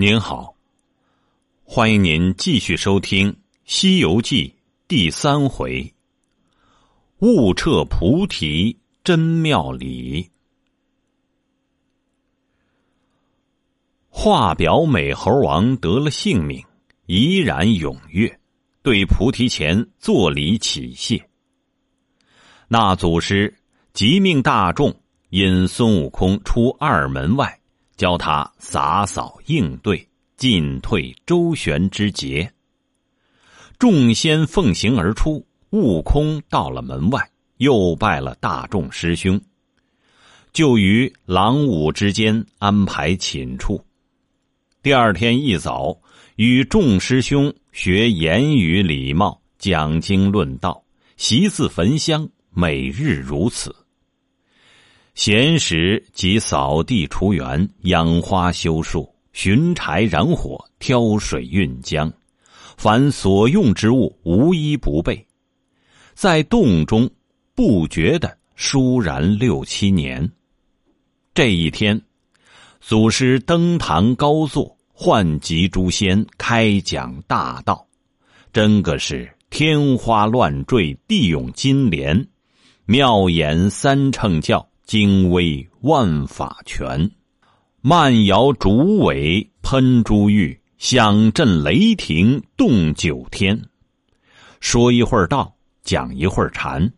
您好，欢迎您继续收听《西游记》第三回“悟彻菩提真妙理”。画表美猴王得了性命，怡然踊跃，对菩提前作礼起谢。那祖师即命大众引孙悟空出二门外，教他洒扫应对、进退周旋之节。众仙奉行而出，悟空到了门外，又拜了大众师兄，就于狼武之间安排寝处。第二天一早，与众师兄学言语礼貌，讲经论道，习字焚香。每日如此。闲时即扫地除园、养花修树、寻柴燃火、挑水运浆，凡所用之物，无一不备。在洞中不觉的舒然六七年。这一天，祖师登堂高坐，唤集诸仙开讲大道，真个是天花乱坠，地涌金莲。妙言三乘教，精微万法全，慢摇竹尾喷珠玉，响震雷霆动九天。说一会儿道，讲一会儿禅，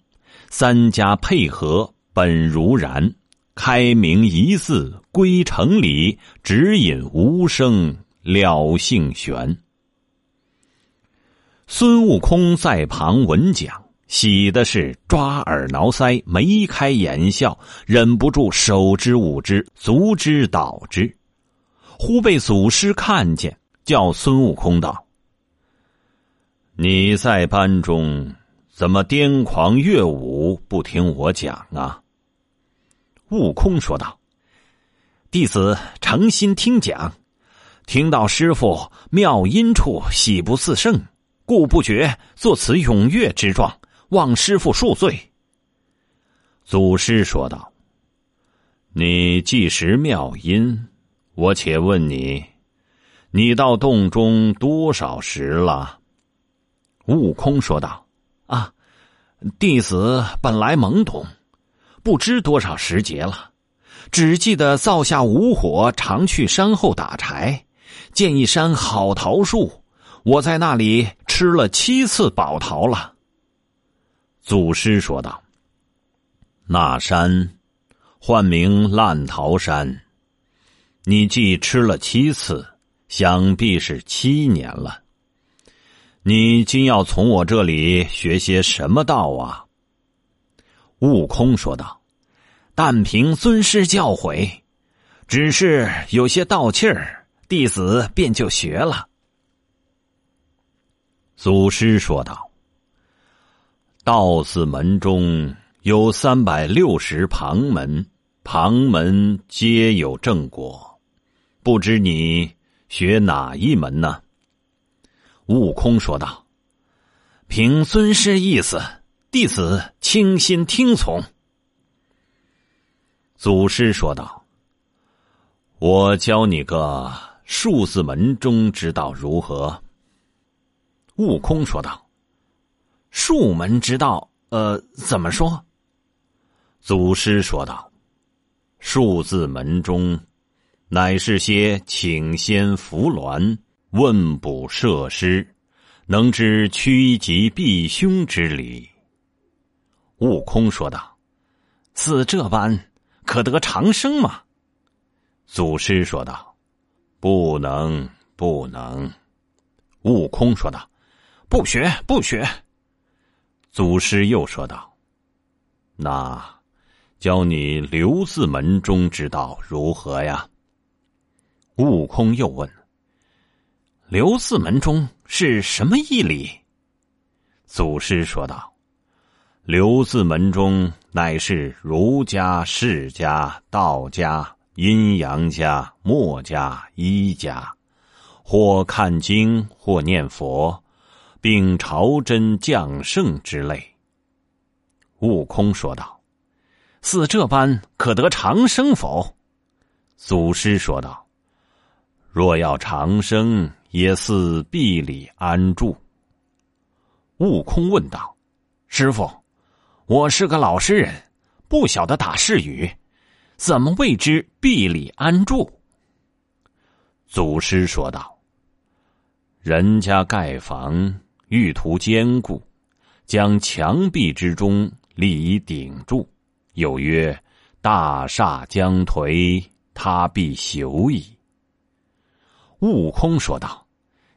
三家配合本如然，开明一字归城里，指引无声了性玄。孙悟空在旁闻讲。喜的是抓耳挠腮，眉开眼笑，忍不住手之舞之，足之蹈之。忽被祖师看见，叫孙悟空道：“你在班中怎么癫狂乐舞，不听我讲啊？”悟空说道：“弟子诚心听讲，听到师傅妙音处，喜不自胜，故不觉作此踊跃之状。”望师傅恕罪。祖师说道：“你既识妙音，我且问你，你到洞中多少时了？”悟空说道：“啊，弟子本来懵懂，不知多少时节了，只记得灶下无火，常去山后打柴，见一山好桃树，我在那里吃了七次宝桃了。”祖师说道：“那山，唤名烂桃山。你既吃了七次，想必是七年了。你今要从我这里学些什么道啊？”悟空说道：“但凭尊师教诲，只是有些道气儿，弟子便就学了。”祖师说道。道寺门中有三百六十旁门，旁门皆有正果，不知你学哪一门呢？悟空说道：“凭尊师意思，弟子倾心听从。”祖师说道：“我教你个数字门中之道如何？”悟空说道。术门之道，呃，怎么说？祖师说道：“数字门中，乃是些请仙扶鸾、问卜设施，能知趋吉避凶之理。”悟空说道：“似这般，可得长生吗？”祖师说道：“不能，不能。”悟空说道：“不学，不学。”祖师又说道：“那教你留字门中之道如何呀？”悟空又问：“留字门中是什么义理？”祖师说道：“留字门中乃是儒家、释家、道家、阴阳家、墨家、医家，或看经，或念佛。”并朝真降圣之类。悟空说道：“似这般可得长生否？”祖师说道：“若要长生，也似壁里安住。悟空问道：“师傅，我是个老实人，不晓得打誓语，怎么谓之壁里安住？”祖师说道：“人家盖房，欲图坚固，将墙壁之中立以顶住，有曰：‘大厦将颓，他必朽矣。’”悟空说道：“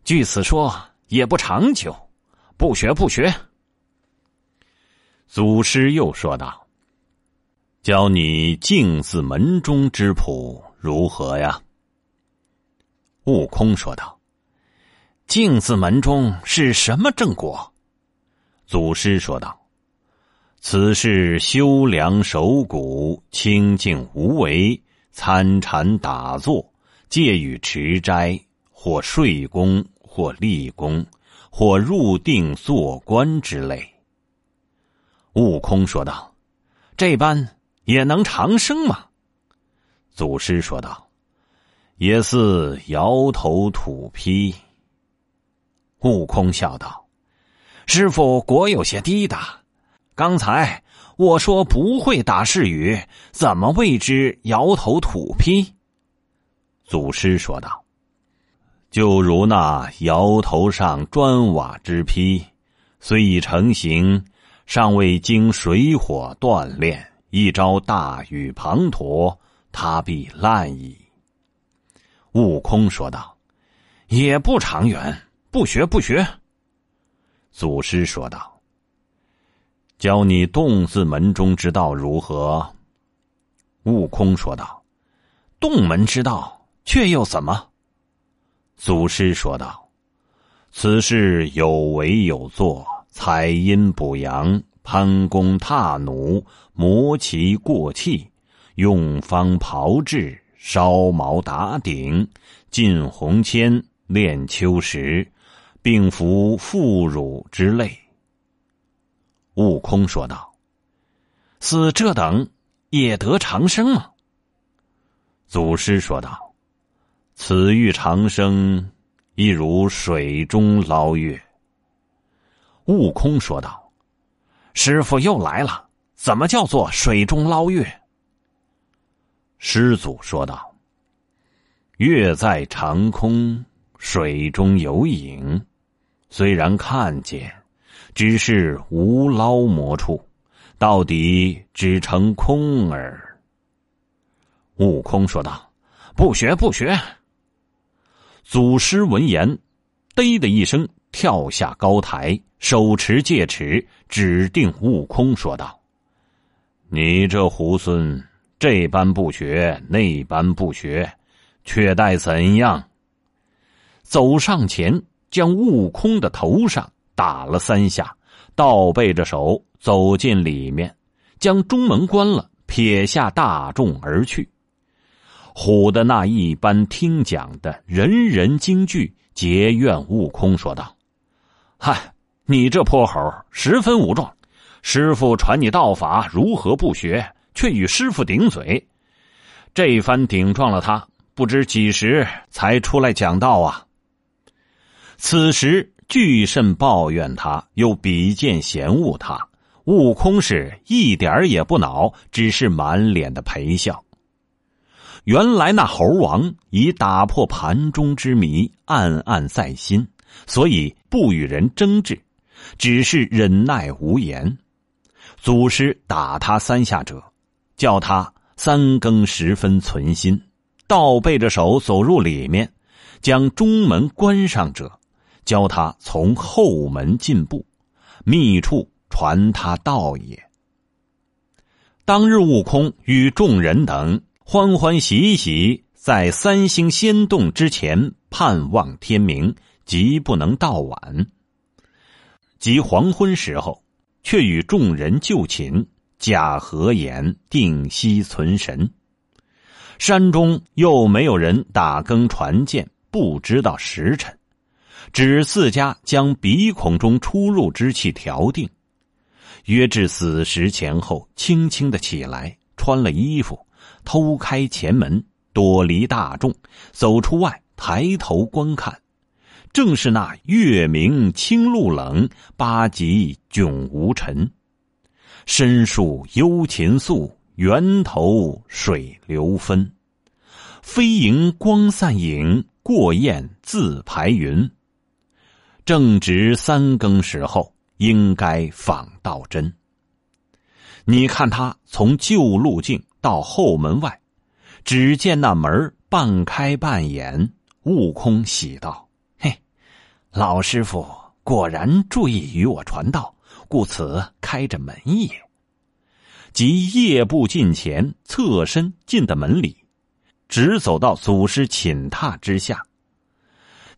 据此说，也不长久，不学不学。”祖师又说道：“教你镜字门中之谱，如何呀？”悟空说道：“镜子门中是什么正果？”祖师说道：“此是修良守谷，清净无为，参禅打坐，借与持斋，或睡功，或立功，或入定做官之类。”悟空说道：“这般也能长生吗？”祖师说道。也似摇头土坯。悟空笑道：“师傅果有些低大。刚才我说不会打誓语，怎么谓之摇头土坯？”祖师说道：“就如那摇头上砖瓦之坯，虽已成形，尚未经水火锻炼，一朝大雨滂沱，它必烂矣。”悟空说道：“也不长远，不学不学。”祖师说道：“教你洞字门中之道如何？”悟空说道：“洞门之道，却又怎么？”祖师说道：“此事有为有作，采阴补阳，攀弓踏弩，磨其过气，用方炮制。”烧毛打顶，进红铅，炼秋石，并服妇乳之类。悟空说道：“似这等也得长生吗？”祖师说道：“此欲长生，亦如水中捞月。”悟空说道：“师傅又来了，怎么叫做水中捞月？”师祖说道：“月在长空，水中有影，虽然看见，只是无捞摸处，到底只成空耳。”悟空说道：“不学不学。”祖师闻言，嘚的一声跳下高台，手持戒尺，指定悟空说道：“你这猢狲！”这般不学，那般不学，却待怎样？走上前，将悟空的头上打了三下，倒背着手走进里面，将中门关了，撇下大众而去。唬的那一般听讲的人人惊惧，结怨悟空说道：“嗨，你这泼猴，十分武壮！师傅传你道法，如何不学？”却与师傅顶嘴，这番顶撞了他，不知几时才出来讲道啊！此时巨甚抱怨他，又比剑嫌恶他，悟空是一点也不恼，只是满脸的陪笑。原来那猴王已打破盘中之谜，暗暗在心，所以不与人争执，只是忍耐无言。祖师打他三下者。叫他三更时分存心，倒背着手走入里面，将中门关上者，教他从后门进步，密处传他道也。当日悟空与众人等欢欢喜喜在三星仙洞之前盼望天明，即不能到晚。及黄昏时候，却与众人就寝。假合眼，定息存神。山中又没有人打更传见，不知道时辰。只自家将鼻孔中出入之气调定，约至子时前后，轻轻的起来，穿了衣服，偷开前门，躲离大众，走出外，抬头观看，正是那月明清露冷，八极迥无尘。深树幽禽宿，源头水流分。飞萤光散影，过雁自排云。正值三更时候，应该访道真。你看他从旧路径到后门外，只见那门半开半掩。悟空喜道：“嘿，老师傅果然注意与我传道，故此开着门也。”即夜步近前，侧身进的门里，直走到祖师寝榻之下，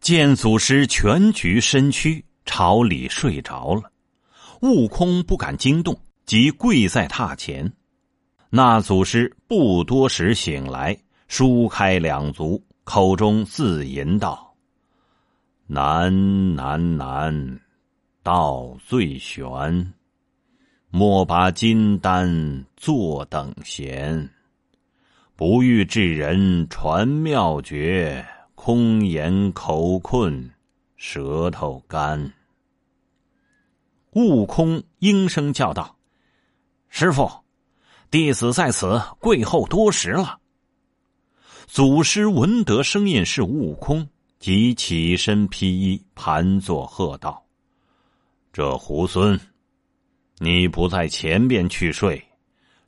见祖师蜷局身躯，朝里睡着了。悟空不敢惊动，即跪在榻前。那祖师不多时醒来，舒开两足。口中自吟道：“难难难，道最玄。莫把金丹坐等闲，不欲智人传妙诀，空言口困，舌头干。”悟空应声叫道：“师傅，弟子在此跪候多时了。”祖师闻得声音是悟空，即起身披衣，盘坐喝道：“这猢狲，你不在前边去睡，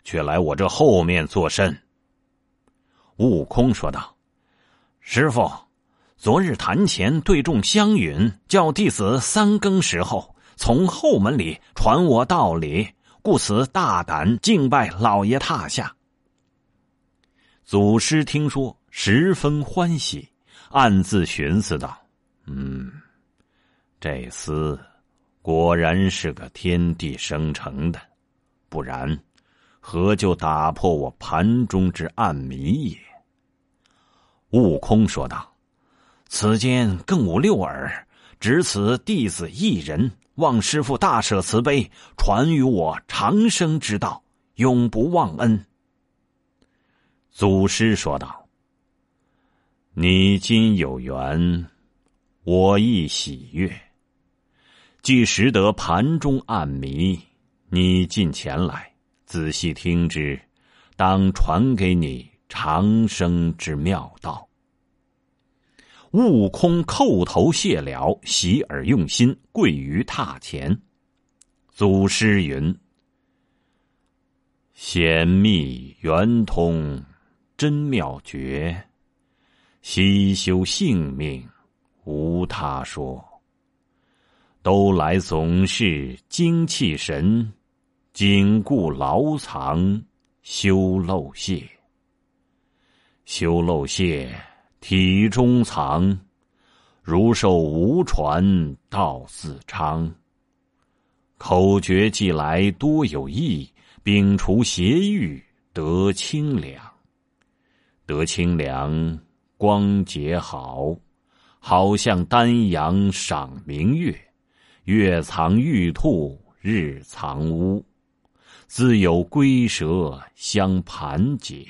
却来我这后面作甚？”悟空说道：“师傅，昨日坛前对众相允，叫弟子三更时候从后门里传我道理，故此大胆敬拜老爷榻下。”祖师听说，十分欢喜，暗自寻思道：“嗯，这厮果然是个天地生成的，不然何就打破我盘中之暗谜也？”悟空说道：“此间更无六耳，只此弟子一人，望师傅大舍慈悲，传与我长生之道，永不忘恩。”祖师说道：“你今有缘，我亦喜悦。既识得盘中暗谜，你近前来仔细听之，当传给你长生之妙道。”悟空叩头谢了，喜而用心，跪于榻前。祖师云：“显密圆通。”真妙绝，悉修性命，无他说。都来总是精气神，紧固牢藏，修漏泄。修漏泄，体中藏，如受无传，道自昌。口诀既来多有益，摒除邪欲，得清凉。得清凉，光洁好，好像丹阳赏明月，月藏玉兔，日藏乌，自有龟蛇相盘结。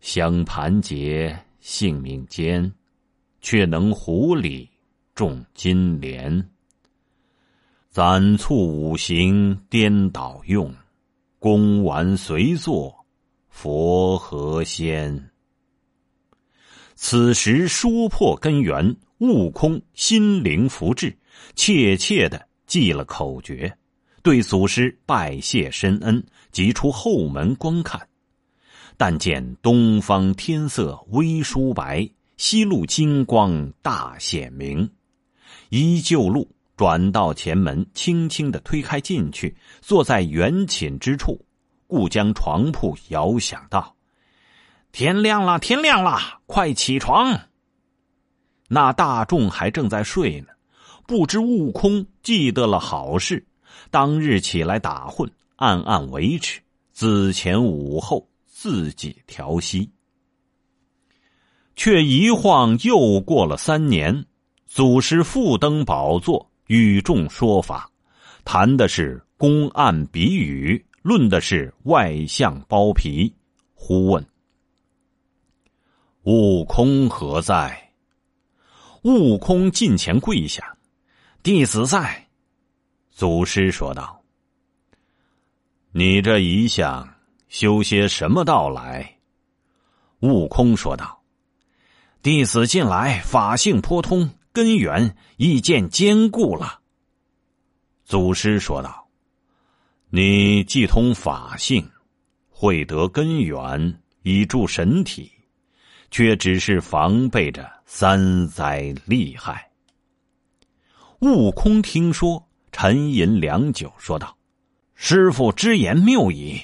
相盘结，性命坚，却能狐狸种金莲。攒促五行颠倒用，功完随作。佛和仙。此时说破根源，悟空心灵福至，切切的记了口诀，对祖师拜谢深恩，即出后门观看。但见东方天色微疏白，西路金光大显明。依旧路转到前门，轻轻的推开进去，坐在圆寝之处。故将床铺摇响道：“天亮了，天亮了，快起床！”那大众还正在睡呢，不知悟空记得了好事，当日起来打混，暗暗维持，子前午后自己调息。却一晃又过了三年，祖师复登宝座，与众说法，谈的是公案比语。论的是外相包皮，忽问：“悟空何在？”悟空近前跪下：“弟子在。”祖师说道：“你这一向修些什么道来？”悟空说道：“弟子近来法性颇通，根源亦见坚固了。”祖师说道：“你既通法性，会得根源，以助神体，却只是防备着三灾厉害。”悟空听说，沉吟良久，说道：“师傅之言谬矣。”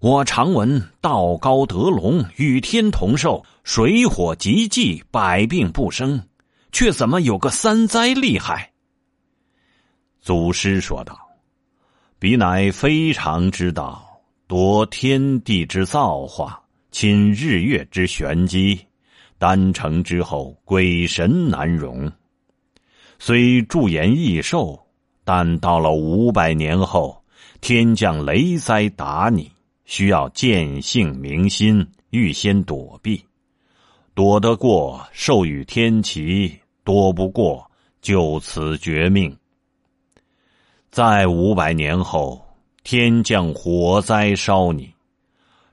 我常闻道高德隆，与天同寿，水火极济，百病不生，却怎么有个三灾厉害？祖师说道：“彼乃非常之道，夺天地之造化，侵日月之玄机，丹成之后，鬼神难容。虽驻颜益寿，但到了五百年后，天降雷灾打你。”需要见性明心，预先躲避，躲得过授予天齐，躲不过就此绝命。在五百年后，天降火灾烧你，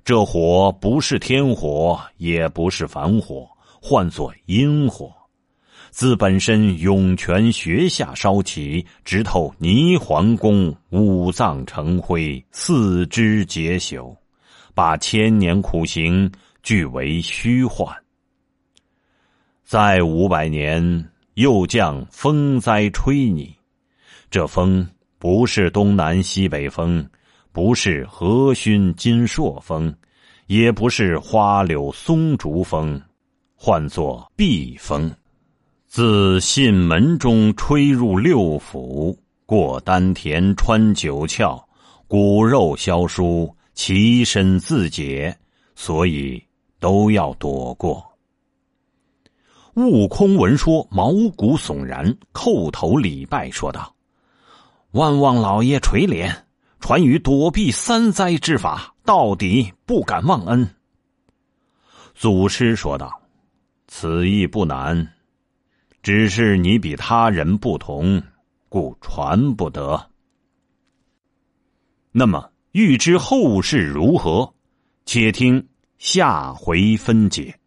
这火不是天火，也不是凡火，唤作阴火，自本身涌泉穴下烧起，直透泥皇宫，五脏成灰，四肢结朽，把千年苦行俱为虚幻。在五百年，又降风灾吹你，这风不是东南西北风，不是和煦金朔风，也不是花柳松竹风，唤作避风。自信门中吹入六腑，过丹田穿九窍，骨肉消疏，其身自解，所以都要躲过。悟空闻说，毛骨悚然，叩头礼拜，说道：“万望老爷垂怜，传与躲避三灾之法，到底不敢忘恩。”祖师说道：“此意不难。”只是你比他人不同，故传不得。那么，欲知后事如何，且听下回分解。